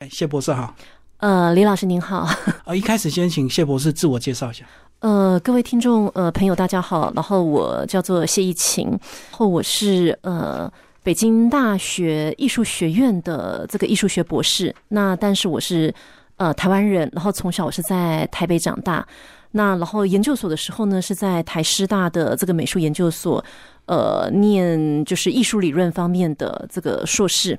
哎，谢博士好。呃，李老师您好。呃，一开始先请谢博士自我介绍一下。呃，各位听众呃朋友大家好，然后我叫做谢一晴，然后我是呃北京大学艺术学院的这个艺术学博士。那但是我是呃台湾人，然后从小我是在台北长大。那然后研究所的时候呢，是在台师大的这个美术研究所。呃，念就是艺术理论方面的这个硕士，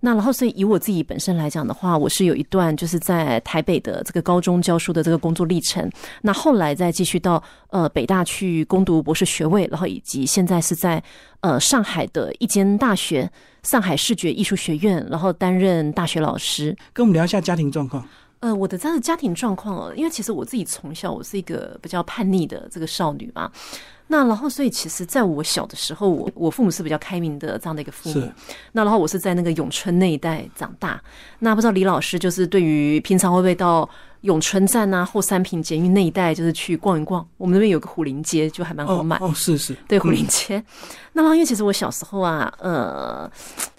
那然后所以以我自己本身来讲的话，我是有一段就是在台北的这个高中教书的这个工作历程，那后来再继续到呃北大去攻读博士学位，然后以及现在是在呃上海的一间大学上海视觉艺术学院，然后担任大学老师。跟我们聊一下家庭状况。呃，我的这样的家庭状况哦，因为其实我自己从小我是一个比较叛逆的这个少女嘛。那然后，所以其实在我小的时候，我我父母是比较开明的这样的一个父母。那然后我是在那个永春那一带长大。那不知道李老师就是对于平常会不会到永春站啊、后三品监狱那一带，就是去逛一逛？我们那边有个虎林街，就还蛮好买。哦，是是，对虎林街。那然后因为其实我小时候啊，呃。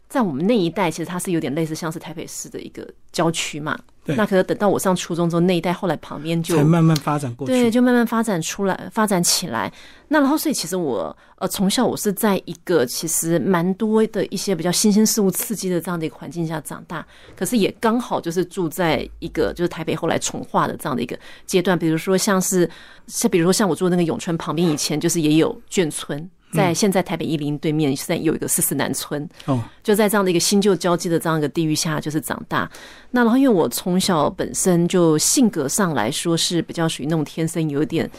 在我们那一代，其实它是有点类似，像是台北市的一个郊区嘛。对。那可能等到我上初中之后，那一代后来旁边就才慢慢发展过去。对，就慢慢发展出来，发展起来。那然后，所以其实我呃从小我是在一个其实蛮多的一些比较新鲜事物刺激的这样的一个环境下长大。可是也刚好就是住在一个就是台北后来重化的这样的一个阶段。比如说像是像比如说像我住的那个永春旁边，以前就是也有眷村。在现在台北一林对面，现在有一个四四南村哦，就在这样的一个新旧交际的这样一个地域下，就是长大。那然后因为我从小本身就性格上来说是比较属于那种天生有点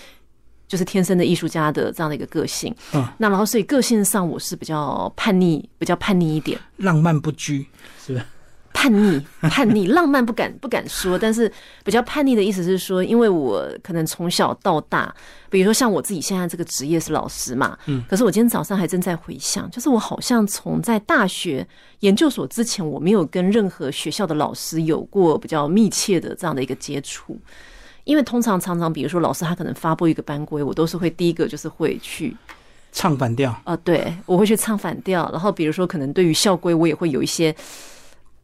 就是天生的艺术家的这样的一个个性，嗯，那然后所以个性上我是比较叛逆，比较叛逆一点，浪漫不拘，是不是？叛逆，叛逆，浪漫不敢不敢说，但是比较叛逆的意思是说，因为我可能从小到大，比如说像我自己现在这个职业是老师嘛，嗯，可是我今天早上还正在回想，就是我好像从在大学研究所之前，我没有跟任何学校的老师有过比较密切的这样的一个接触，因为通常常常，比如说老师他可能发布一个班规，我都是会第一个就是会去唱反调啊，对我会去唱反调，然后比如说可能对于校规，我也会有一些。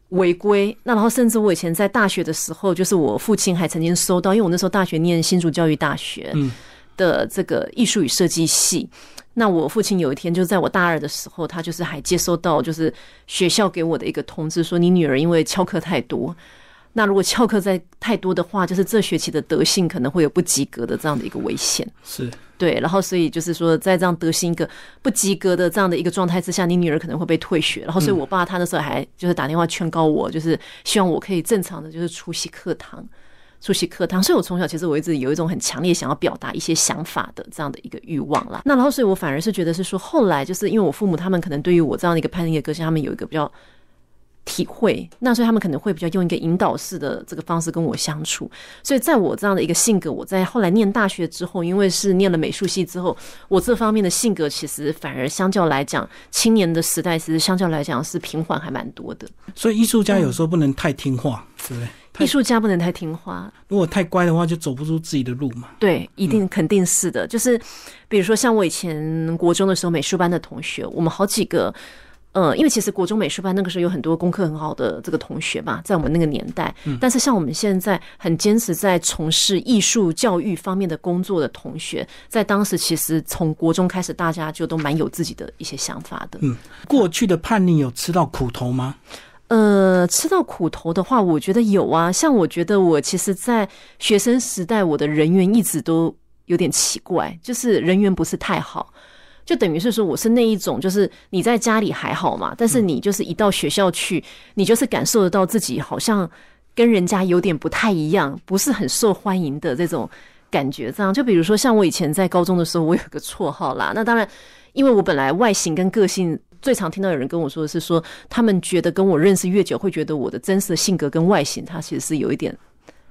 违规，那然后甚至我以前在大学的时候，就是我父亲还曾经收到，因为我那时候大学念新竹教育大学的这个艺术与设计系，那我父亲有一天就在我大二的时候，他就是还接收到就是学校给我的一个通知，说你女儿因为翘课太多。那如果翘课在太多的话，就是这学期的德性可能会有不及格的这样的一个危险。是对，然后所以就是说，在这样德性一个不及格的这样的一个状态之下，你女儿可能会被退学。然后，所以我爸他那时候还就是打电话劝告我，就是希望我可以正常的就是出席课堂，出席课堂。所以我从小其实我一直有一种很强烈想要表达一些想法的这样的一个欲望啦。那然后，所以我反而是觉得是说，后来就是因为我父母他们可能对于我这样的一个叛逆的个性，他们有一个比较。体会，那所以他们可能会比较用一个引导式的这个方式跟我相处。所以在我这样的一个性格，我在后来念大学之后，因为是念了美术系之后，我这方面的性格其实反而相较来讲，青年的时代其实相较来讲是平缓还蛮多的。所以艺术家有时候不能太听话，对不对？艺术家不能太听话，如果太乖的话，就走不出自己的路嘛。对，一定肯定是的。就是比如说像我以前国中的时候，美术班的同学，我们好几个。呃，因为其实国中美术班那个时候有很多功课很好的这个同学嘛，在我们那个年代。但是像我们现在很坚持在从事艺术教育方面的工作的同学，在当时其实从国中开始，大家就都蛮有自己的一些想法的。嗯，过去的叛逆有吃到苦头吗？呃，吃到苦头的话，我觉得有啊。像我觉得我其实，在学生时代，我的人缘一直都有点奇怪，就是人缘不是太好。就等于是说，我是那一种，就是你在家里还好嘛，但是你就是一到学校去，你就是感受得到自己好像跟人家有点不太一样，不是很受欢迎的这种感觉。这样，就比如说像我以前在高中的时候，我有个绰号啦。那当然，因为我本来外形跟个性，最常听到有人跟我说的是说，他们觉得跟我认识越久，会觉得我的真实的性格跟外形，它其实是有一点。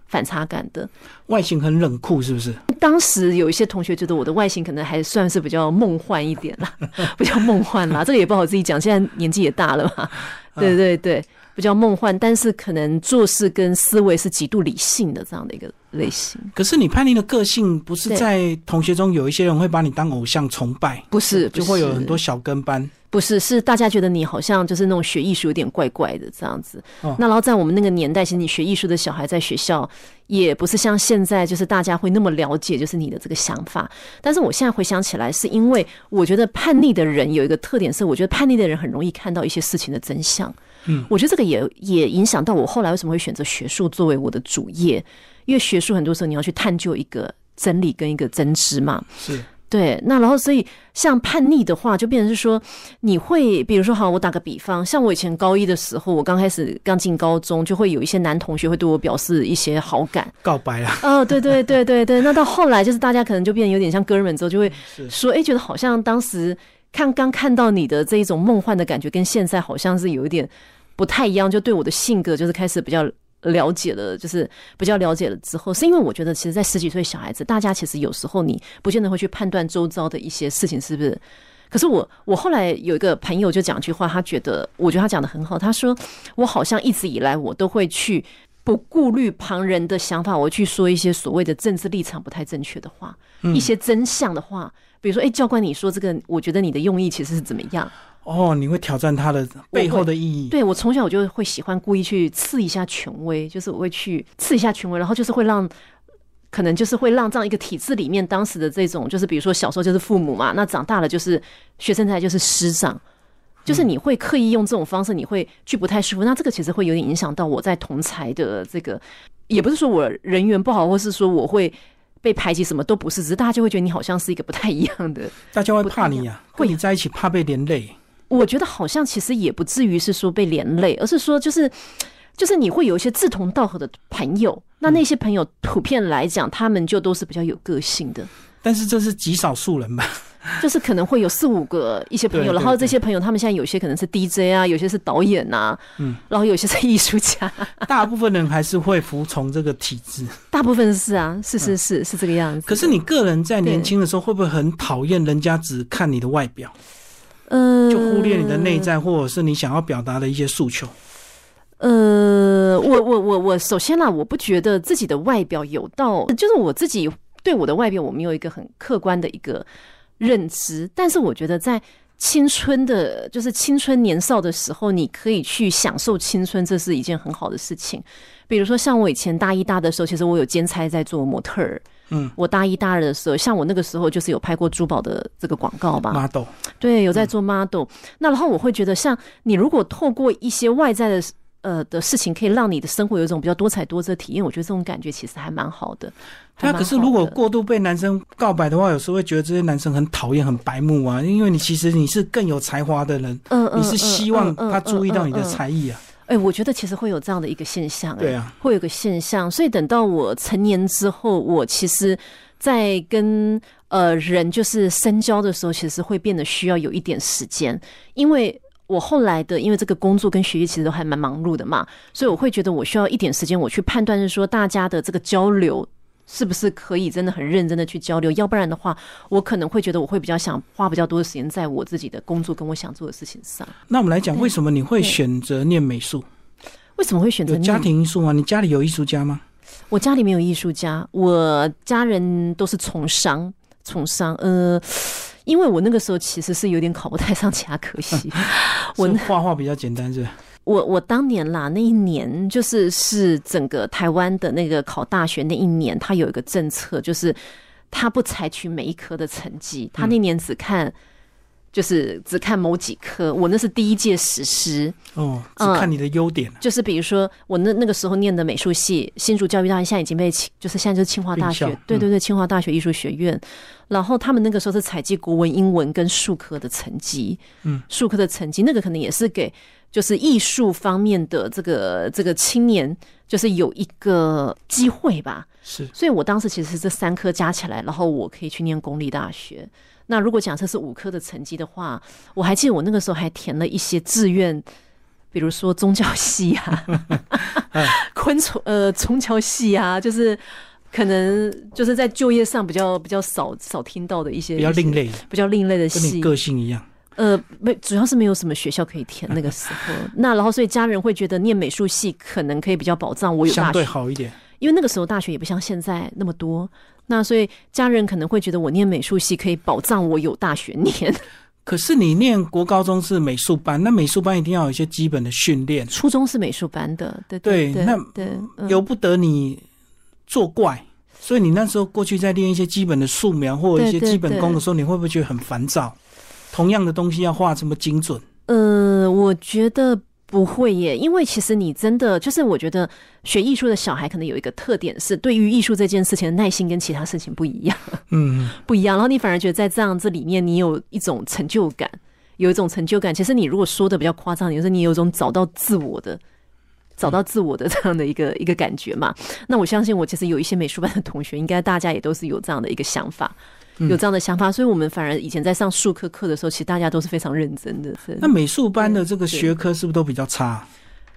反差感的外形很冷酷，是不是？当时有一些同学觉得我的外形可能还算是比较梦幻一点啦，比较梦幻啦。这个也不好自己讲，现在年纪也大了嘛。对对对，比较梦幻，但是可能做事跟思维是极度理性的这样的一个类型。可是你叛逆的个性，不是在同学中有一些人会把你当偶像崇拜，不是，就会有很多小跟班。不是，是大家觉得你好像就是那种学艺术有点怪怪的这样子。哦那然后在我们那个年代，其实你学艺术的小孩在学校也不是像现在，就是大家会那么了解，就是你的这个想法。但是我现在回想起来，是因为我觉得叛逆的人有一个特点是，我觉得叛逆的人很容易看到一些事情的真相。嗯，我觉得这个也也影响到我后来为什么会选择学术作为我的主业，因为学术很多时候你要去探究一个真理跟一个真知嘛。是，对，那然后所以像叛逆的话，就变成是说，你会比如说，好，我打个比方，像我以前高一的时候，我刚开始刚进高中，就会有一些男同学会对我表示一些好感。告白啊。哦，对对对对对，那到后来就是大家可能就变得有点像哥们之后，就会说，哎，觉得好像当时看刚看到你的这一种梦幻的感觉，跟现在好像是有一点不太一样，就对我的性格就是开始比较。了解了，就是比较了解了之后，是因为我觉得，其实，在十几岁小孩子，大家其实有时候你不见得会去判断周遭的一些事情是不是。可是我，我后来有一个朋友就讲一句话，他觉得，我觉得他讲的很好。他说，我好像一直以来，我都会去不顾虑旁人的想法，我去说一些所谓的政治立场不太正确的话，一些真相的话。比如说，哎，教官，你说这个，我觉得你的用意其实是怎么样？哦，你会挑战他的背后的意义。对我从小我就会喜欢故意去刺一下权威，就是我会去刺一下权威，然后就是会让。可能就是会让这样一个体制里面，当时的这种就是，比如说小时候就是父母嘛，那长大了就是学生才就是师长，就是你会刻意用这种方式，你会去不太舒服。那这个其实会有点影响到我在同才的这个，也不是说我人缘不好，或是说我会被排挤，什么都不是，只是大家就会觉得你好像是一个不太一样的。大家会怕你呀、会跟你在一起怕被连累。我觉得好像其实也不至于是说被连累，而是说就是就是你会有一些志同道合的朋友，那那些朋友普遍来讲，他们就都是比较有个性的。但是这是极少数人吧？就是可能会有四五个一些朋友，然后这些朋友他们现在有些可能是 DJ 啊，有些是导演呐、嗯，然后有些是艺术家，大部分人还是会服从这个体制。大部分是啊，是是是是这个样子。可是你个人在年轻的时候，会不会很讨厌人家只看你的外表，呃，就忽略你的内在，或者是你想要表达的一些诉求？呃，我我我我，首先啦，我不觉得自己的外表有到，就是我自己对我的外表，我没有一个很客观的一个认知。但是我觉得在青春的，就是青春年少的时候，你可以去享受青春，这是一件很好的事情。比如说，像我以前大一大的时候，其实我有兼差在做模特儿。嗯，我大一大二的时候，像我那个时候就是有拍过珠宝的这个广告吧，model 对，有在做 model、那然后我会觉得，像你如果透过一些外在的呃的事情，可以让你的生活有一种比较多彩多姿的体验，我觉得这种感觉其实还蛮好的。还那可是如果过度被男生告白的话，有时候会觉得这些男生很讨厌、很白目啊，因为你其实你是更有才华的人，嗯嗯，你是希望他注意到你的。才艺啊。哎、我觉得其实会有这样的一个现象、哎对啊，会有个现象，所以等到我成年之后，我其实，在跟呃人就是深交的时候，其实会变得需要有一点时间，因为我后来的因为这个工作跟学业其实都还蛮忙碌的嘛，所以我会觉得我需要一点时间，我去判断是说大家的这个交流。是不是可以真的很认真的去交流？要不然的话，我可能会觉得我会比较想花比较多的时间在我自己的工作跟我想做的事情上。那我们来讲，为什么你会选择念美术？为什么会选择有家庭因素吗？你家里有艺术家吗？我家里没有艺术家，我家人都是从商，从商。呃，因为我那个时候其实是有点考不太上其他科系，我是画画比较简单，是吧？我我当年啦，那一年就是是整个台湾的那个考大学那一年，他有一个政策，就是他不采取每一科的成绩，他那年只看。就是只看某几科，我那是第一届实施，哦，只嗯看你的优点。就是比如说我那那个时候念的美术系，新竹教育大学现在已经被清，就是现在就是清华大学，对对对，清华大学艺术学院。然后他们那个时候是采集国文、英文跟数科的成绩，嗯，数科的成绩，那个可能也是给就是艺术方面的这个这个青年，就是有一个机会吧。是所以我当时其实是这三科加起来，然后我可以去念公立大学。那如果假设是五科的成绩的话，我还记得我那个时候还填了一些志愿，比如说宗教系啊，昆虫呃宗教系啊，就是可能就是在就业上比较比较少少听到的一些比较另、类，比较另类的系跟你。个性一样。呃，没，主要是没有什么学校可以填那个时候。那然后，所以家人会觉得念美术系可能可以比较保障我有相对大学，好一点。因为那个时候大学也不像现在那么多。那所以家人可能会觉得我念美术系可以保障我有大学念。可是你念国高中是美术班，那美术班一定要有一些基本的训练，初中是美术班的，对对对那由不得你作怪。所以你那时候过去在练一些基本的素描或者一些对对基本功的时候，你会不会觉得很烦躁？同样的东西要画这么精准，呃，我觉得不会耶，因为其实你真的就是，我觉得学艺术的小孩可能有一个特点是，对于艺术这件事情的耐心跟其他事情不一样，嗯，不一样。然后你反而觉得在这样子里面，你有一种成就感，有一种成就感。其实你如果说的比较夸张，就是你有一种找到自我的。找到自我的这样的一个 一个感觉嘛？那我相信，我其实有一些美术班的同学，应该大家也都是有这样的一个想法，嗯有这样的想法，所以我们反而以前在上术科课的时候，其实大家都是非常认真的。那美术班的这个学科是不是都比较差？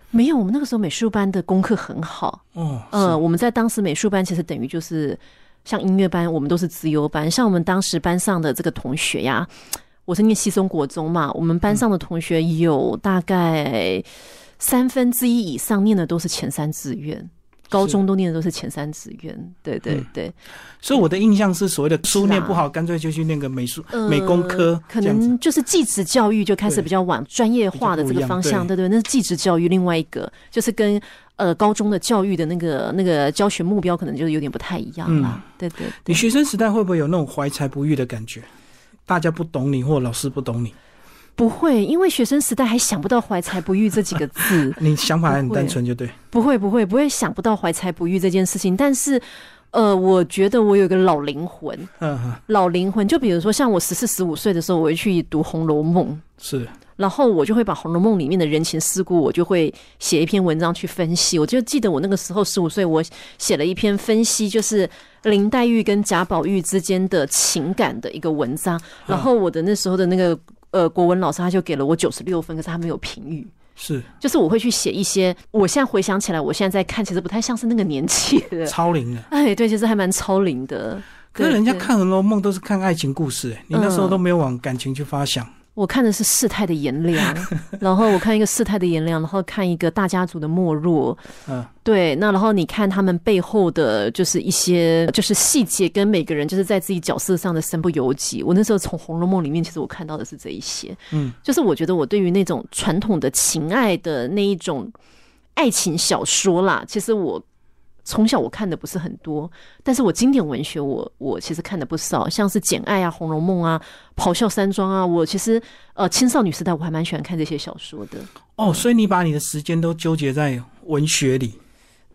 没有，我们那个时候美术班的功课很好。哦，呃，我们在当时美术班其实等于就是像音乐班，我们都是资优班。像我们当时班上的这个同学呀，我是念西松国中嘛，我们班上的同学有大概三分之一以上念的都是前三志愿。高中都念的都是前三志愿，对对嗯对，所以我的印象是所谓的书念不好，干脆就去念个美术、呃美工科，可能就是技职教育就开始比较往专业化的这个方向，对对，那是技职教育。另外一个就是跟呃高中的教育的那个那个教学目标可能就是有点不太一样啦。对对对，你学生时代会不会有那种怀才不遇的感觉？大家不懂你，或老师不懂你，不会，因为学生时代还想不到怀才不遇这几个字，你想法还很单纯，就对。不会不会不会想不到怀才不遇这件事情。但是呃，我觉得我有一个老灵魂，嗯嗯，老灵魂，就比如说像我十四十五岁的时候，我会去读《红楼梦》。是然后我就会把《红楼梦》里面的人情世故，我就会写一篇文章去分析。我就记得我那个时候十五岁，我写了一篇分析，就是林黛玉跟贾宝玉之间的情感的一个文章。然后我的那时候的那个呃国文老师他就给了我九十六分，可是他没有评语。是就是我会去写一些，我现在回想起来，我现在在看，其实不太像是那个年纪的。超龄的。哎，对，其实还蛮超龄的。对可是人家看《红楼梦》都是看爱情故事，哎，你那时候嗯都没有往感情去发想。我看的是世态的炎凉，然后我看一个世态的炎凉，然后看一个大家族的没落，嗯，对，那然后你看他们背后的就是一些就是细节，跟每个人就是在自己角色上的身不由己。我那时候从《红楼梦》里面，其实我看到的是这一些，嗯，就是我觉得我对于那种传统的情爱的那一种爱情小说啦，其实我。从小我看的不是很多，但是我经典文学我我其实看的不少，像是《简爱》啊、《红楼梦》啊、《咆哮山庄》啊，我其实呃青少女时代我还蛮喜欢看这些小说的。哦，所以你把你的时间都纠结在文学里。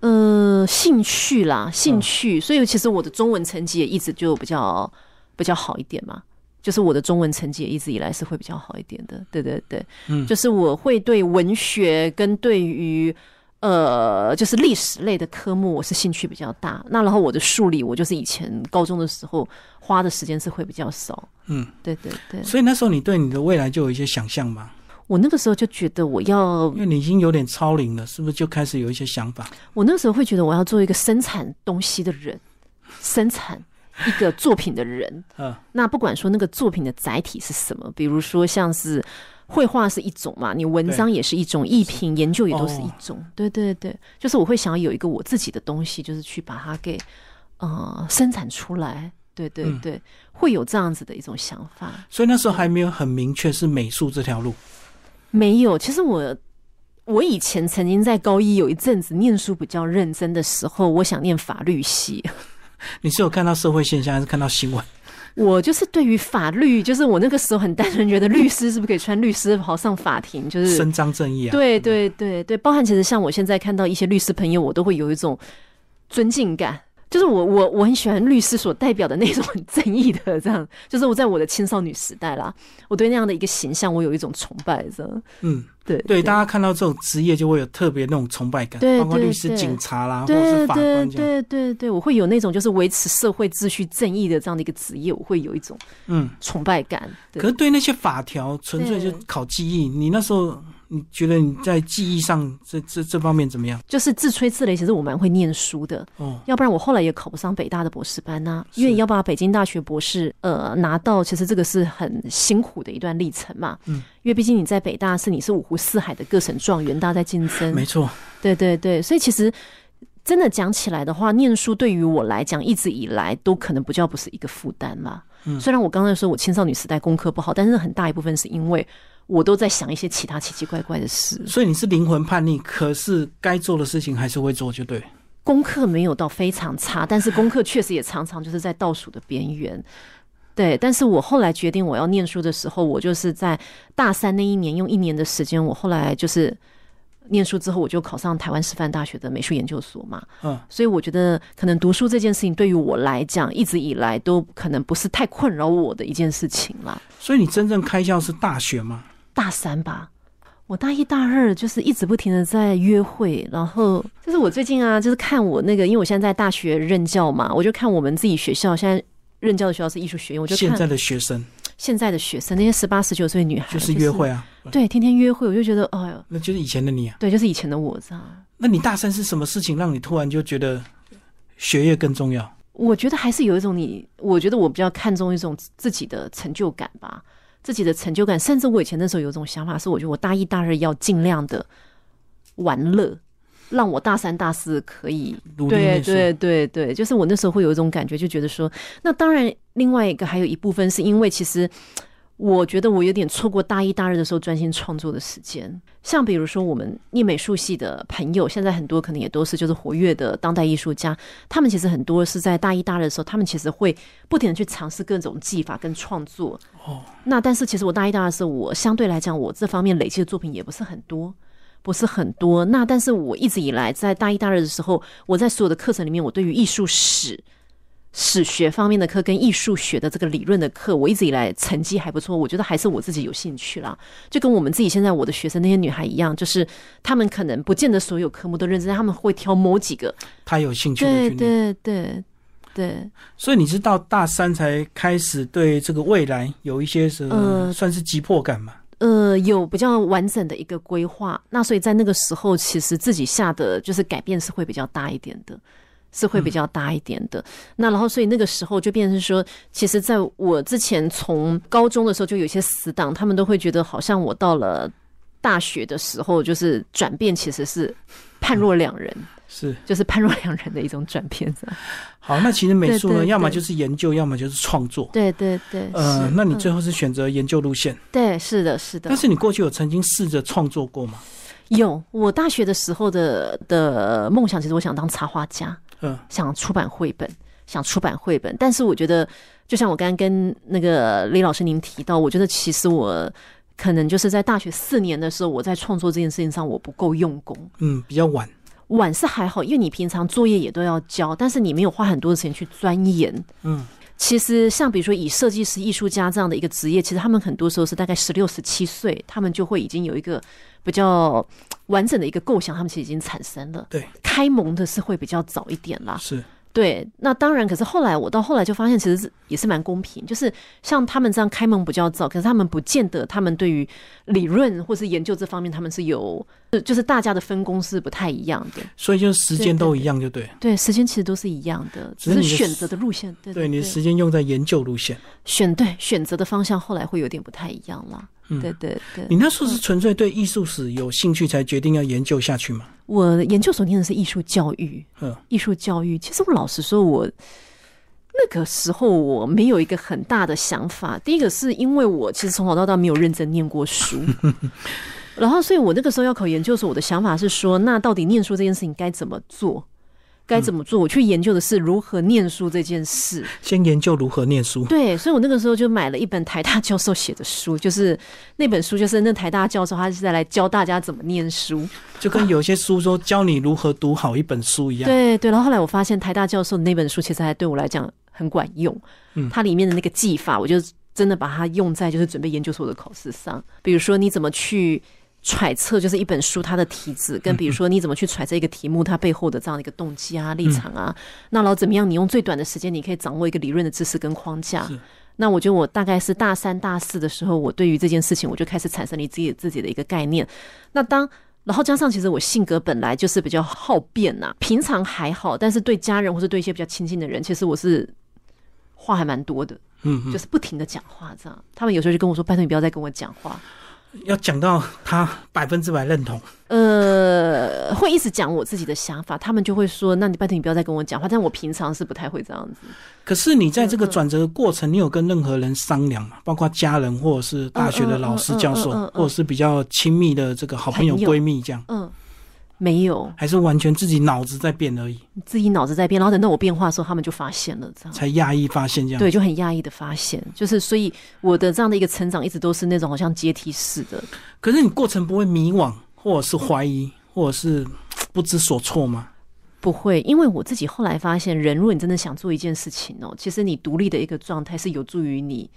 呃，兴趣啦，兴趣，所以其实我的中文成绩也一直就比较比较好一点嘛。就是我的中文成绩也一直以来是会比较好一点的，对对对，嗯就是我会对文学跟对于呃就是历史类的科目我是兴趣比较大。那然后我的数理，我就是以前高中的时候花的时间是会比较少，嗯，对对对，所以那时候你对你的未来就有一些想象吗？我那个时候就觉得我要因为你已经有点超龄了，是不是就开始有一些想法？我那时候会觉得我要做一个生产东西的人，生产一个作品的人。嗯，那不管说那个作品的载体是什么，比如说像是绘画是一种嘛，你文章也是一种，艺评研究也都是一种。对对对，就是我会想要有一个我自己的东西，就是去把它给呃生产出来。对对嗯对，会有这样子的一种想法。所以那时候还没有很明确是美术这条路。没有，其实我我以前曾经在高一有一阵子念书比较认真的时候，我想念法律系。你是有看到社会现象，还是看到新闻？我就是对于法律，就是我那个时候很单纯觉得律师是不是可以穿律师袍上法庭，就是伸张正义啊？对对对对，包含其实像我现在看到一些律师朋友，我都会有一种尊敬感。就是我我我很喜欢律师所代表的那种很正义的这样，就是我在我的青少女时代啦，我对那样的一个形象我有一种崇拜这样。嗯，对对，大家看到这种职业就会有特别那种崇拜感，包括律师、警察啦，或者是法官这样。对对对，我会有那种就是维持社会秩序正义的这样的一个职业，我会有一种嗯，崇拜感。对可是对那些法条，纯粹就对考记忆。你那时候你觉得你在记忆上这这这方面怎么样？就是自吹自擂，其实我蛮会念书的，哦，要不然我后来也考不上北大的博士班呐、是因为你要把北京大学博士呃拿到，其实这个是很辛苦的一段历程嘛。嗯，因为毕竟你在北大是你是五湖四海的各省状元，大家在竞争。没错，对对对，所以其实真的讲起来的话，念书对于我来讲，一直以来都可能不叫不是一个负担啦。嗯虽然我刚才说我青少年时代功课不好，但是很大一部分是因为我都在想一些其他奇奇怪怪的事，所以你是灵魂叛逆，可是该做的事情还是会做，就对。功课没有到非常差，但是功课确实也常常就是在倒数的边缘。对，但是我后来决定我要念书的时候，我就是在大三那一年用一年的时间，我后来就是念书之后，我就考上台湾师范大学的美术研究所嘛。嗯，所以我觉得可能读书这件事情对于我来讲，一直以来都可能不是太困扰我的一件事情啦。所以你真正开窍是大学吗？大三吧，我大一大二就是一直不停的在约会，然后就是我最近啊，就是看我那个，因为我现在在大学任教嘛，我就看我们自己学校现在任教的学校是艺术学院，我就看现在的学生现在的学生那些十八十九岁女孩，就是约会啊，对，天天约会，我就觉得，哎呦，那就是以前的你啊。对，就是以前的我这样。那你大三是什么事情让你突然就觉得学业更重要？我觉得还是有一种你，我觉得我比较看重一种自己的成就感吧，自己的成就感。甚至我以前那时候有一种想法是，我觉得我大一大二要尽量的玩乐，让我大三大四可以对对对对，就是我那时候会有一种感觉，就觉得说，那当然，另外一个还有一部分是因为其实。我觉得我有点错过大一大二的时候专心创作的时间，像比如说我们念美术系的朋友，现在很多可能也都是就是活跃的当代艺术家，他们其实很多是在大一大二的时候，他们其实会不停的去尝试各种技法跟创作。哦，那但是其实我大一大二的时候，我相对来讲，我这方面累积的作品也不是很多。不是很多，那但是我一直以来在大一大二的时候，我在所有的课程里面，我对于艺术史、史学方面的课跟艺术学的这个理论的课，我一直以来成绩还不错，我觉得还是我自己有兴趣啦。就跟我们自己现在我的学生那些女孩一样，就是她们可能不见得所有科目都认真，她们会挑某几个。她有兴趣的对。对对对，所以你是到大三才开始对这个未来有一些什么呃算是急迫感嘛？呃，有比较完整的一个规划。那所以在那个时候，其实自己下的就是改变是会比较大一点的。是会比较大一点的，那然后所以那个时候就变成说，其实在我之前从高中的时候就有些死党，他们都会觉得好像我到了大学的时候，就是转变其实是判若两人，是就是判若两人的一种转变。这样好，那其实美术呢，要么就是研究，要么就是创作。对对对，呃，那你嗯最后是选择研究路线，对是的是的但，是你过去有曾经试着创作过吗？有我大学的时候的的梦想，其实我想当插画家。嗯，想出版绘本，想出版绘本，但是我觉得，就像我刚刚跟那个李老师您提到，我觉得其实我可能就是在大学四年的时候，我在创作这件事情上我不够用功。嗯，比较晚。晚是还好，因为你平常作业也都要交，但是你没有花很多的时间去钻研。嗯，其实像比如说以设计师、艺术家这样的一个职业，其实他们很多时候是大概十六、十七岁，他们就会已经有一个比较完整的一个构想，他们其实已经产生了。对，开蒙的是会比较早一点啦。是对，那当然，可是后来我到后来就发现，其实是也是蛮公平，就是像他们这样开门比较早，可是他们不见得他们对于理论或是研究这方面，他们是有，就是大家的分工是不太一样的。所以就是时间都一样，就对。对，时间其实都是一样的，只是选择的路线，对对，你的对时间用在研究路线。选对选择的方向，后来会有点不太一样啦。嗯对对对，你那时候是纯粹对艺术史有兴趣才决定要研究下去吗？我研究所念的是艺术教育，嗯，艺术教育。其实我老实说，我那个时候我没有一个很大的想法。第一个是因为我其实从小到大没有认真念过书，然后所以我那个时候要考研究所，我的想法是说，那到底念书这件事情该怎么做？该怎么做？我去研究的是如何念书这件事。先研究如何念书。对，所以我那个时候就买了一本台大教授写的书，就是那本书，就是那台大教授他是在来教大家怎么念书。就跟有些书说教你如何读好一本书一样。对对，然后后来我发现台大教授那本书其实还对我来讲很管用，嗯它里面的那个技法，我就真的把它用在就是准备研究所的考试上。比如说你怎么去揣测，就是一本书它的题子，跟比如说你怎么去揣测一个题目它背后的这样的一个动机啊、立场啊，那然后怎么样，你用最短的时间你可以掌握一个理论的知识跟框架。那我觉得我大概是大三、大四的时候，我对于这件事情我就开始产生了自己自己的一个概念。那当然后加上，其实我性格本来就是比较好变呐、平常还好，但是对家人或是对一些比较亲近的人，其实我是话还蛮多的，嗯嗯，就是不停的讲话这样。他们有时候就跟我说：“拜托你不要再跟我讲话。要讲到他百分之百认同，”呃，会一直讲我自己的想法，他们就会说：“那你拜托你不要再跟我讲话。”但我平常是不太会这样子。可是你在这个转折的过程，你有跟任何人商量吗？包括家人，或者是大学的老师、教授或者是比较亲密的这个好朋友、朋友闺蜜这样，嗯，没有，还是完全自己脑子在变而已，自己脑子在变，然后等到我变化的时候，他们就发现了这样。才压抑发现这样。对，就很压抑的发现，就是所以我的这样的一个成长一直都是那种好像阶梯式的，可是你过程不会迷惘，或者是怀疑，或者是 不知所措吗？不会，因为我自己后来发现，人如果你真的想做一件事情哦，其实你独立的一个状态是有助于你，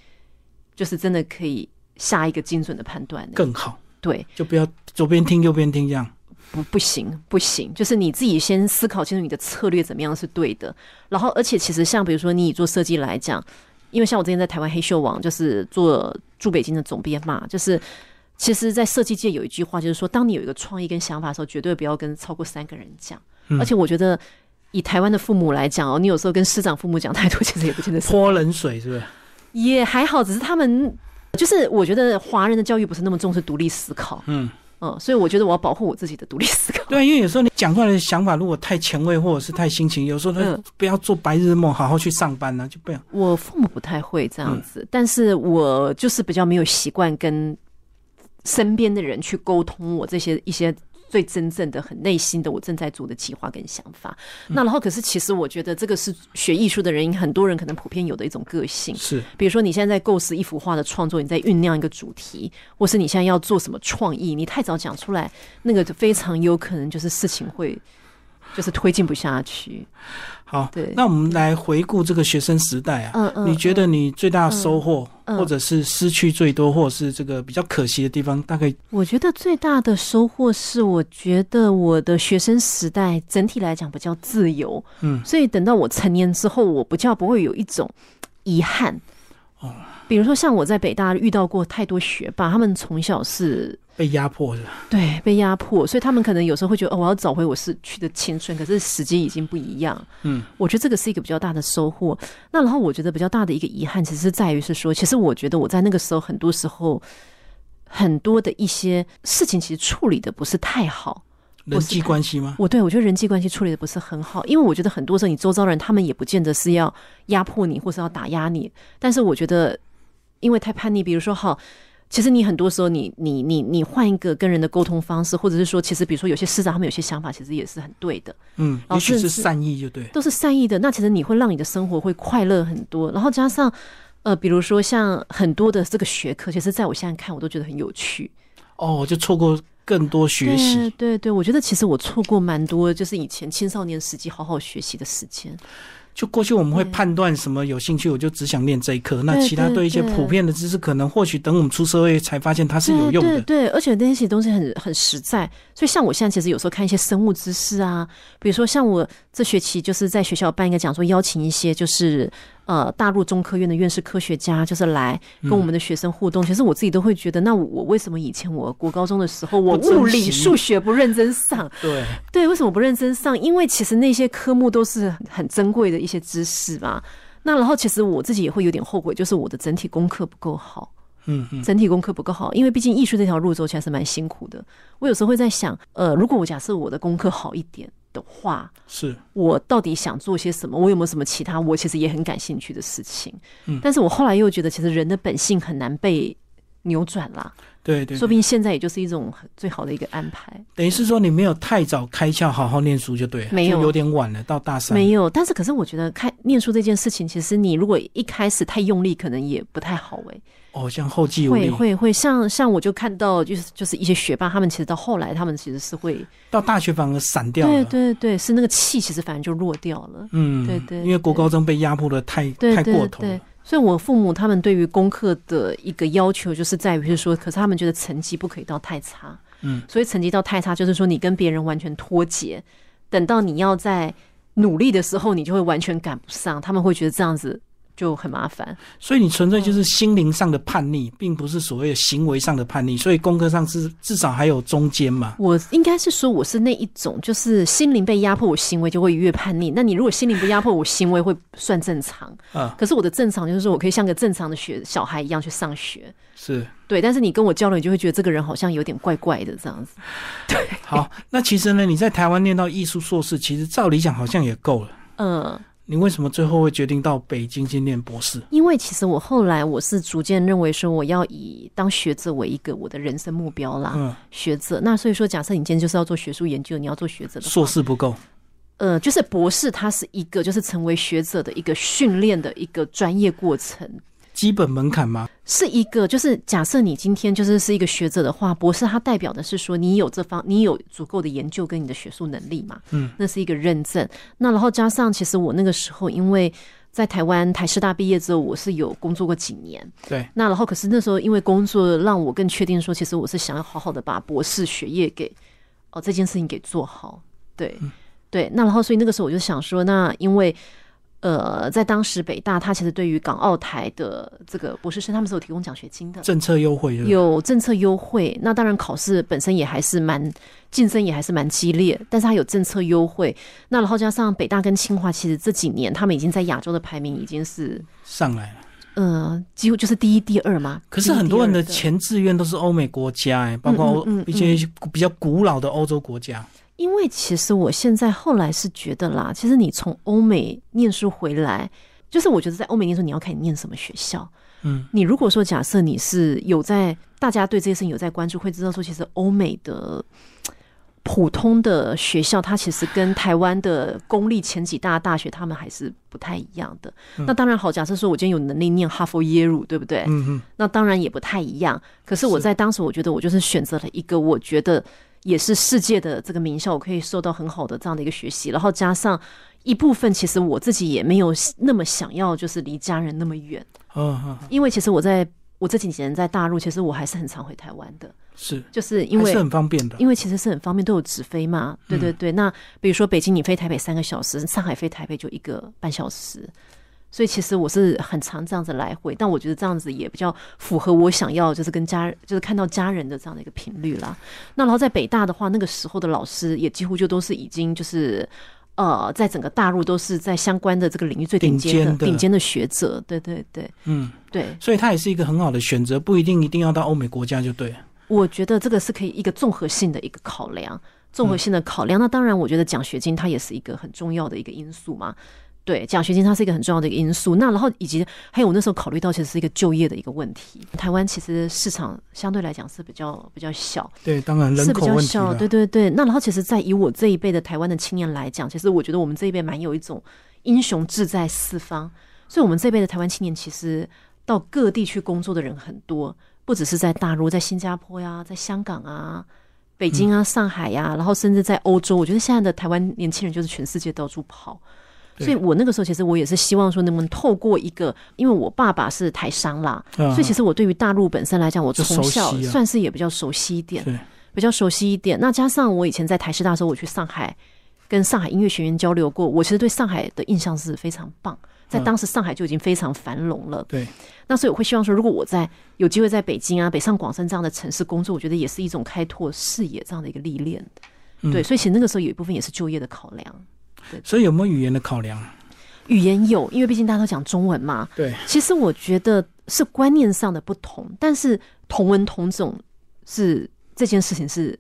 就是真的可以下一个精准的判断的。更好，对，就不要左边听右边听这样。不不行不行，就是你自己先思考清楚你的策略怎么样是对的。然后，而且其实像比如说你以做设计来讲，因为像我之前在台湾黑秀网就是做驻北京的总编嘛，就是其实，在设计界有一句话，就是说，当你有一个创意跟想法的时候，绝对不要跟超过三个人讲。嗯而且我觉得，以台湾的父母来讲哦，你有时候跟师长父母讲太多，其实也不见得，泼冷水是不是？也还好，只是他们就是我觉得华人的教育不是那么重视独立思考，嗯，嗯，所以我觉得我要保护我自己的独立思考。对，因为有时候你讲出来的想法如果太前卫或者是太新奇，有时候他嗯不要做白日梦，好好去上班呢、就不要。我父母不太会这样嗯子，但是我就是比较没有习惯跟身边的人去沟通我这些一些最真正的、很内心的我正在做的计划跟想法。那然后，可是其实我觉得这个是学艺术的人，很多人可能普遍有的一种个性。是，比如说，你现在在构思一幅画的创作，你在酝酿一个主题，或是你现在要做什么创意，你太早讲出来，那个就非常有可能就是事情会就是推进不下去。好，对那我们来回顾这个学生时代啊，嗯嗯你觉得你最大的收获，嗯或者是失去最多，或者是这个比较可惜的地方，大概我觉得最大的收获是，我觉得我的学生时代整体来讲比较自由，嗯，所以等到我成年之后，我不叫不会有一种遗憾。哦，比如说像我在北大遇到过太多学霸，他们从小是被压迫的，对被压迫，所以他们可能有时候会觉得哦，我要找回我逝去的青春，可是时机已经不一样。嗯，我觉得这个是一个比较大的收获。那然后我觉得比较大的一个遗憾，其实是在于是说，其实我觉得我在那个时候很多时候很多的一些事情，其实处理的不是太好。人际关系吗？我对我觉得人际关系处理的不是很好，因为我觉得很多时候你周遭人他们也不见得是要压迫你或是要打压你，但是我觉得因为太叛逆，比如说好。其实你很多时候你，你你你换一个跟人的沟通方式，或者是说，其实比如说有些师长他们有些想法，其实也是很对的，嗯，也许是是善意，就对。都是善意的。那其实你会让你的生活会快乐很多，然后加上呃，比如说像很多的这个学科，其实在我现在看我都觉得很有趣。哦，就错过更多学习。对对对，我觉得其实我错过蛮多，就是以前青少年时期好好学习的时间。就过去我们会判断什么有兴趣，我就只想练这一科。那其他对一些普遍的知识，可能或许等我们出社会才发现它是有用的。对，而且那些东西很很实在。所以像我现在其实有时候看一些生物知识啊，比如说像我这学期就是在学校办一个讲座，邀请一些就是呃大陆中科院的院士科学家，就是来跟我们的学生互动。其实我自己都会觉得，那我我为什么以前我国高中的时候，我物理、数学不认真上？对，对，为什么不认真上？因为其实那些科目都是很珍贵的一些知识嘛。那然后其实我自己也会有点后悔，就是我的整体功课不够好。嗯嗯，整体功课不够好，因为毕竟艺术这条路走起来是蛮辛苦的。我有时候会在想，呃，如果我假设我的功课好一点的话，是我到底想做些什么？我有没有什么其他我其实也很感兴趣的事情？嗯但是我后来又觉得，其实人的本性很难被扭转啦，对对说不定现在也就是一种最好的一个安排。等于是说你没有太早开窍，好好念书就对了，没有有点晚了，到大三没有，但是可是我觉得开念书这件事情，其实你如果一开始太用力，可能也不太好诶、哦，像后继无力，会会会，像像我就看到，就是就是一些学霸，他们其实到后来，他们其实是会，到大学反而散掉了。对对对，是那个气其实反而就弱掉了。嗯，对对因为国高中被压迫的太太过头所以我父母他们对于功课的一个要求，就是在于是说，可是他们觉得成绩不可以到太差，嗯，所以成绩到太差，就是说你跟别人完全脱节，等到你要在努力的时候，你就会完全赶不上，他们会觉得这样子就很麻烦。所以你纯粹就是心灵上的叛逆，并不是所谓的行为上的叛逆。所以功课上是至少还有中间嘛。我应该是说我是那一种，就是心灵被压迫，我行为就会越叛逆。那你如果心灵不压迫，我行为会算正常。啊，可是我的正常就是说我可以像个正常的学小孩一样去上学。是对，但是你跟我交流，你就会觉得这个人好像有点怪怪的这样子。对好。那其实呢，你在台湾念到艺术硕士，其实照理讲好像也够了。嗯，你为什么最后会决定到北京去念博士？因为其实我后来我是逐渐认为说，我要以当学者为一个我的人生目标啦。嗯，学者，那所以说，假设你今天就是要做学术研究，你要做学者的话硕士不够。呃，就是博士，它是一个就是成为学者的一个训练的一个专业过程。基本门槛吗？是一个，就是假设你今天就是是一个学者的话，博士它代表的是说你有这方，你有足够的研究跟你的学术能力嘛，嗯，那是一个认证。那然后加上，其实我那个时候因为在台湾台师大毕业之后，我是有工作过几年，对，那然后可是那时候因为工作让我更确定说，其实我是想要好好的把博士学业给哦这件事情给做好，对、对。那然后所以那个时候我就想说，那因为。呃，在当时北大，它其实对于港澳台的这个博士生，他们是有提供奖学金的，政策优惠的。有政策优惠。那当然，考试本身也还是蛮竞争，也还是蛮激烈，但是它有政策优惠。那然后加上北大跟清华，其实这几年他们已经在亚洲的排名已经是上来了。呃，几乎就是第一、第二嘛。可是很多人的前志愿都是欧美国家，哎，包括一些比较古老的欧洲国家。因为其实我现在后来是觉得啦，其实你从欧美念书回来，就是我觉得在欧美念书，你要看你念什么学校。嗯，你如果说假设你是有在大家对这些事情有在关注，会知道说，其实欧美的普通的学校，它其实跟台湾的公立前几大大学，他们还是不太一样的。那当然好，假设说我今天有能力念哈佛、耶鲁，对不对？嗯嗯，那当然也不太一样。可是我在当时，我觉得我就是选择了一个我觉得也是世界的这个名校，我可以受到很好的这样的一个学习，然后加上一部分，其实我自己也没有那么想要就是离家人那么远，因为其实我在我这几年在大陆，其实我还是很常回台湾的，是，就是因为是很方便的。因为其实是很方便，都有直飞嘛。对对对，那比如说北京你飞台北三个小时，上海飞台北就一个半小时，所以其实我是很常这样子来回，但我觉得这样子也比较符合我想要就是跟家就是看到家人的这样的一个频率啦。那然后在北大的话，那个时候的老师也几乎就都是已经就是。呃，在整个大陆都是在相关的这个领域最顶尖的顶尖的尖的学者，对对对嗯，对，所以它也是一个很好的选择，不一定一定要到欧美国家就对。我觉得这个是可以一个综合性的一个考量，综合性的考量。那当然，我觉得奖学金它也是一个很重要的一个因素嘛。对，奖学金它是一个很重要的一个因素。那然后以及还有我那时候考虑到，其实是一个就业的一个问题。台湾其实市场相对来讲是比较比较小，对，当然人是比口问题较小，对对对。那然后其实，在以我这一辈的台湾的青年来讲，其实我觉得我们这一辈蛮有一种英雄志在四方，所以我们这一辈的台湾青年其实到各地去工作的人很多，不只是在大陆，在新加坡呀，在香港啊。北京啊，上海呀、然后甚至在欧洲，我觉得现在的台湾年轻人就是全世界到处跑，对所以我那个时候其实我也是希望说，能不能透过一个，因为我爸爸是台商啦，嗯所以其实我对于大陆本身来讲，我从小算是也比较熟悉一点。对，比较熟悉一点。那加上我以前在台师大的时候，我去上海跟上海音乐学院交流过，我其实对上海的印象是非常棒。在当时上海就已经非常繁荣了，对，那所以我会希望说，如果我在有机会在北京啊、北上广深这样的城市工作，我觉得也是一种开拓视野这样的一个历练。嗯对，所以其实那个时候有一部分也是就业的考量。所以有没有语言的考量？语言有，因为毕竟大家都讲中文嘛。对，其实我觉得是观念上的不同，但是同文同种是这件事情是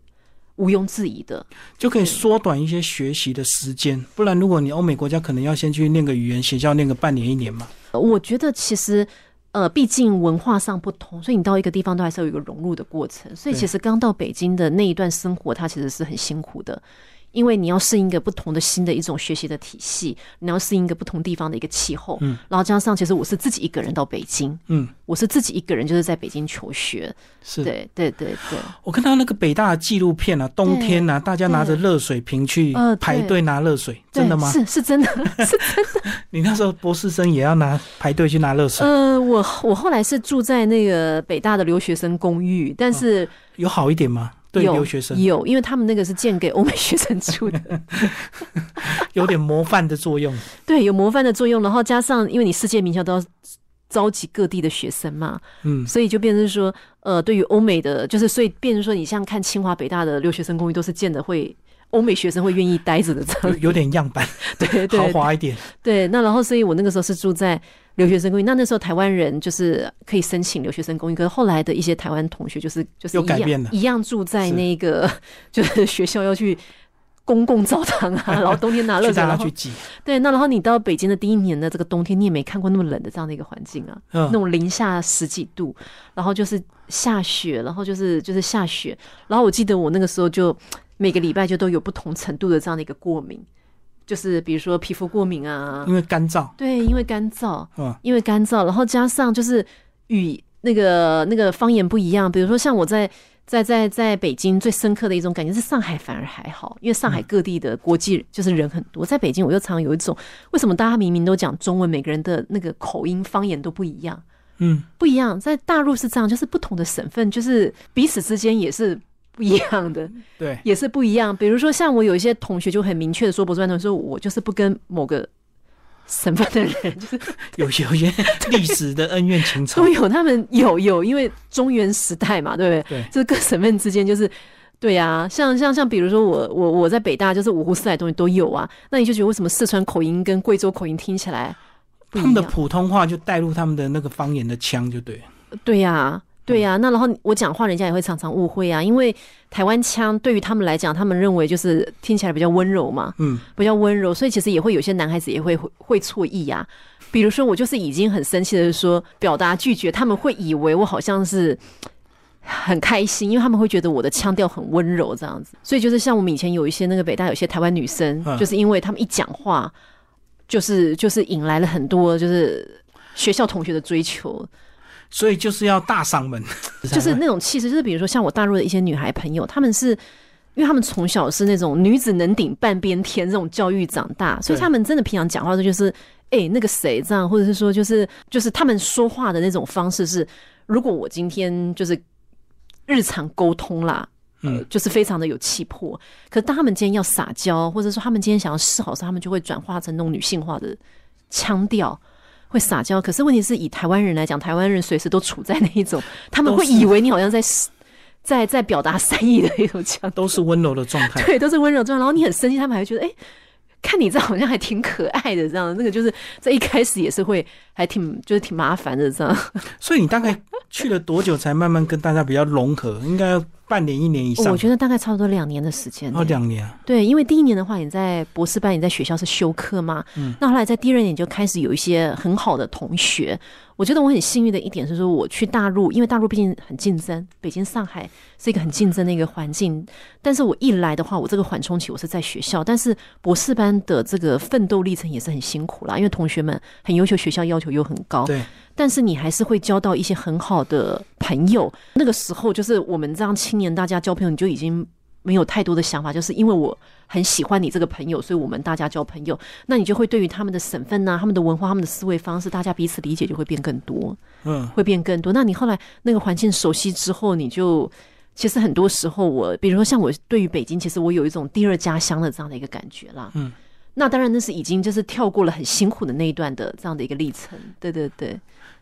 毋庸置疑的。就可以缩短一些学习的时间。不然，如果你欧美国家，可能要先去念个语言学校，念个半年一年嘛。我觉得其实。呃，毕竟文化上不同，所以你到一个地方都还是有一个融入的过程。所以其实刚到北京的那一段生活，它其实是很辛苦的，因为你要适应一个不同的新的一种学习的体系，你要适应一个不同地方的一个气候，嗯，然后加上其实我是自己一个人到北京，嗯，我是自己一个人就是在北京求学，是。对对对对，我看到那个北大的纪录片啊，冬天啊，大家拿着热水瓶去排队拿热水，真的吗？是 是真的，是真的你那时候博士生也要拿排队去拿热水，呃，我我后来是住在那个北大的留学生公寓，但是。有好一点吗？对有留学生有，因为他们那个是建给欧美学生住的，有点模范的作用。对，有模范的作用。然后加上，因为你世界名校都要召集各地的学生嘛，嗯，所以就变成说，呃，对于欧美的，就是所以变成说，你像看清华、北大的留学生公寓，都是建的会欧美学生会愿意待着的这样。有有点样板，对对豪华一点。对，那然后所以我那个时候是住在留学生公寓，那那时候台湾人就是可以申请留学生公寓，可是后来的一些台湾同学就是就是一样一样住在那个 就是学校要去。公共澡堂啊，然后冬天拿热去水，然后去挤，对，那然后你到北京的第一年的这个冬天，你也没看过那么冷的这样的一个环境啊，嗯那种零下十几度，然后就是下雪，然后就是就是下雪，然后我记得我那个时候就每个礼拜就都有不同程度的这样的一个过敏，就是比如说皮肤过敏啊，因为干燥，对，因为干燥，嗯，因为干燥，然后加上就是与那个那个方言不一样，比如说像我在在在在北京最深刻的一种感觉是上海反而还好，因为上海各地的国际就是人很多，在北京我又常有一种为什么大家明明都讲中文，每个人的那个口音方言都不一样，嗯，不一样，在大陆是这样，就是不同的省份就是彼此之间也是。不一样的 对，也是不一样，比如说像我有一些同学就很明确的说，博士班同学说我就是不跟某个省份的人，就是有有一些 历史的恩怨情仇都，有，他们有有，因为中原时代嘛，对不对？对，就是各省份之间就是。对呀、像像像，比如说我我我在北大，就是五湖四海东西都有啊。那你就觉得为什么四川口音跟贵州口音听起来他们的？普通话就带入他们的那个方言的腔，就对了。对呀、对呀、那然后我讲话，人家也会常常误会啊，因为台湾腔对于他们来讲，他们认为就是听起来比较温柔嘛，嗯，比较温柔，所以其实也会有些男孩子也会会会错意呀、比如说我就是已经很生气的说表达拒绝，他们会以为我好像是 很开心，因为他们会觉得我的腔调很温柔这样子。所以就是像我们以前有一些那个北大有些台湾女生，嗯。就是因为他们一讲话，就是就是引来了很多就是学校同学的追求，所以就是要大嗓门，就是那种气势，就是比如说像我大陆的一些女孩朋友，她们是。因为她们从小是那种女子能顶半边天这种教育长大，所以对她们真的平常讲话的就是，哎、那个谁这样，或者是说就是就是他们说话的那种方式是，如果我今天就是日常沟通啦，呃嗯，就是非常的有气魄。可是当他们今天要撒娇，或者说他们今天想要示好时候，他们就会转化成那种女性化的腔调。会撒娇，可是问题是以台湾人来讲，台湾人随时都处在那一种，他们会以为你好像在在在表达善意的一种腔调，都是温柔的状态。对，都是温柔状态。然后你很生气，他们还会觉得，哎、看你这样好像还挺可爱的，这样那个就是在一开始也是会还挺就是挺麻烦的这样。所以你大概去了多久才慢慢跟大家比较融合？应该要半年、一年以上。我觉得大概差不多两年的时间。哦，两年啊，对，因为第一年的话，你在博士班，你在学校是修课嘛，嗯那后来在第二年就开始有一些很好的同学。我觉得我很幸运的一点是说，我去大陆，因为大陆毕竟很竞争，北京、上海是一个很竞争的一个环境。但是我一来的话，我这个缓冲期我是在学校，但是博士班的这个奋斗历程也是很辛苦啦，因为同学们很优秀，学校要求又很高。对，但是你还是会交到一些很好的朋友。那个时候，就是我们这样青年大家交朋友，你就已经没有太多的想法，就是因为我很喜欢你这个朋友，所以我们大家交朋友。那你就会对于他们的省份呐、他们的文化、他们的思维方式，大家彼此理解就会变更多，嗯，会变更多。那你后来那个环境熟悉之后，你就。其实很多时候我，比如说像我对于北京，其实我有一种第二家乡的这样的一个感觉啦。嗯，那当然那是已经就是跳过了很辛苦的那一段的这样的一个历程。对对对。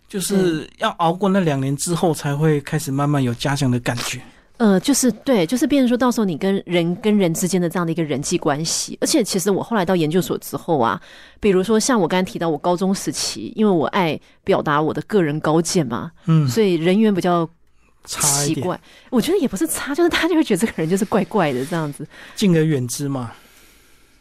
就是要熬过那两年之后，才会开始慢慢有家乡的感觉。呃，就是对，就是变成说到时候你跟人跟人之间的这样的一个人际关系，而且其实我后来到研究所之后啊，比如说像我刚才提到我高中时期，因为我爱表达我的个人高见嘛，嗯，所以人缘比较差奇怪。我觉得也不是差，就是大家就会觉得这个人就是怪怪的这样子，敬而远之嘛。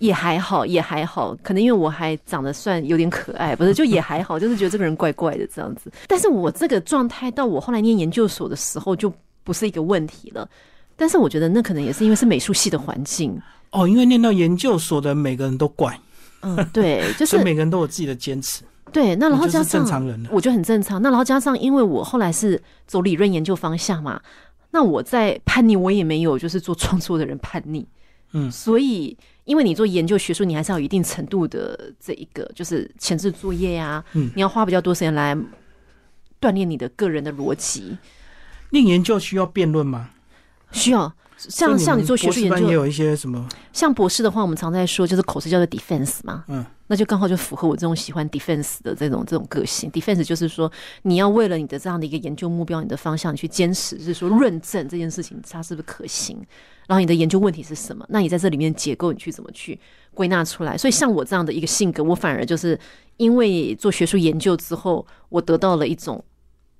也还好，也还好，可能因为我还长得算有点可爱，不是 就也还好，就是觉得这个人怪怪的这样子。但是我这个状态到我后来念研究所的时候就不是一个问题了。但是我觉得那可能也是因为是美术系的环境，哦，因为念到研究所的每个人都怪，嗯，对，就是每个人都有自己的坚持。对。那然后就是加上正常人了。我觉得很正常。那然后加上，因为我后来是走理论研究方向嘛，那我在叛逆，我也没有就是做创作的人叛逆，嗯。所以因为你做研究学术，你还是要有一定程度的这一个就是前置作业呀、嗯。你要花比较多时间来锻炼你的个人的逻辑，念研究需要辩论吗？需要。像像你做学术研究也有一些什么，像博士的话，我们常在说，就是口试叫做 defense 嘛，嗯，那就刚好就符合我这种喜欢 defense 的这种这种个性。defense 就是说，你要为了你的这样的一个研究目标、你的方向，你去坚持，是说论证这件事情它是不是可行，然后你的研究问题是什么，那你在这里面结构，你去怎么去归纳出来。所以像我这样的一个性格，我反而就是因为做学术研究之后，我得到了一种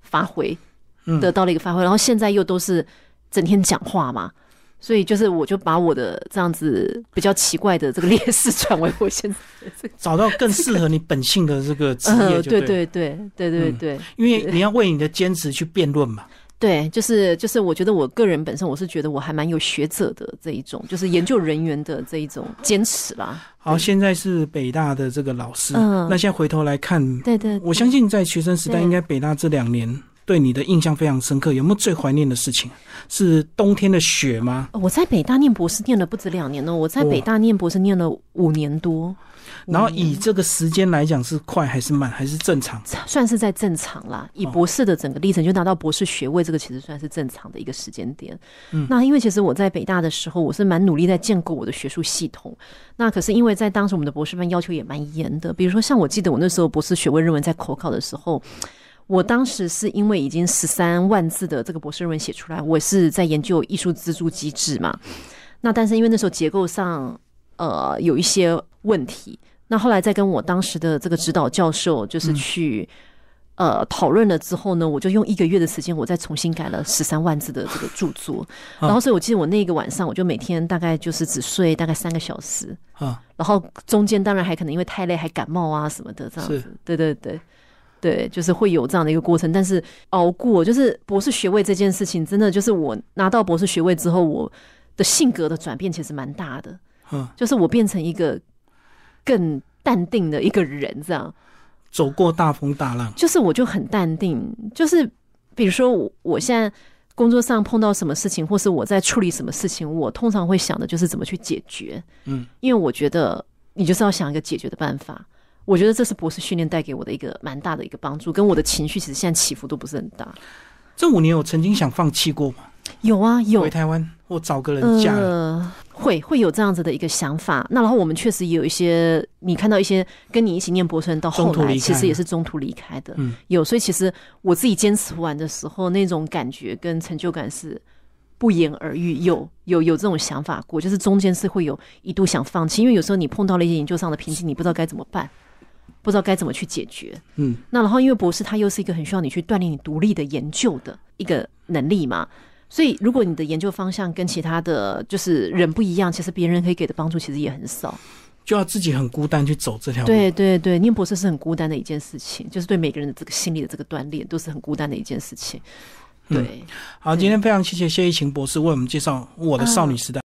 发挥，嗯得到了一个发挥，然后现在又都是整天讲话嘛。所以就是，我就把我的这样子比较奇怪的这个劣势转为我现在的这个，找到更适合你本性的这个职业 对对了，对对对对嗯对因为你要为你的坚持去辩论嘛。对，就是就是，我觉得我个人本身我是觉得我还蛮有学者的这一种，就是研究人员的这一种坚持啦。好，现在是北大的这个老师，嗯。那现在回头来看，对对，我相信在学生时代，应该北大这两年对你的印象非常深刻。有没有最怀念的事情？是冬天的雪吗？我在北大念博士念了不止两年呢，我在北大念博士念了五年多，然后以这个时间来讲，是快还是慢，还是正常？算是在正常啦。以哦博士的整个历程，就拿到博士学位，这个其实算是正常的一个时间点。嗯那因为其实我在北大的时候，我是蛮努力在建构我的学术系统。那可是因为在当时我们的博士班要求也蛮严的，比如说像我记得我那时候博士学位论文在口考的时候。我当时是因为已经十三万字的这个博士论文写出来，我是在研究艺术资助机制嘛。那但是因为那时候结构上呃有一些问题，那后来再跟我当时的这个指导教授就是去、呃讨论了之后呢，我就用一个月的时间，我再重新改了十三万字的这个著作。啊然后所以我记得我那个晚上，我就每天大概就是只睡大概三个小时，啊，然后中间当然还可能因为太累还感冒啊什么的这样子。对对对。对，就是会有这样的一个过程，但是熬过，就是博士学位这件事情，真的就是我拿到博士学位之后，我的性格的转变其实蛮大的。嗯，就是我变成一个更淡定的一个人，这样，走过大风大浪，就是我就很淡定，就是比如说我我现在工作上碰到什么事情，或是我在处理什么事情，我通常会想的就是怎么去解决，嗯，因为我觉得你就是要想一个解决的办法。我觉得这是博士训练带给我的一个蛮大的一个帮助，跟我的情绪其实现在起伏都不是很大。这五年有曾经想放弃过吗？有啊，有回台湾或找个人嫁？呃，会会有这样子的一个想法。那然后我们确实也有一些，你看到一些跟你一起念博士人到后来，其实也是中途离开的。嗯，有，所以其实我自己坚持完的时候，那种感觉跟成就感是不言而喻。有有有这种想法过，就是中间是会有一度想放弃，因为有时候你碰到了一些研究上的瓶颈，你不知道该怎么办，不知道该怎么去解决。嗯，那然后因为博士他又是一个很需要你去锻炼你独立的研究的一个能力嘛，所以如果你的研究方向跟其他的就是人不一样，其实别人可以给的帮助其实也很少。就要自己很孤单去走这条路。对对对，念博士是很孤单的一件事情，就是对每个人的这个心理的这个锻炼都是很孤单的一件事情。对，好，今天非常谢谢谢一晴博士为我们介绍我的少女时代。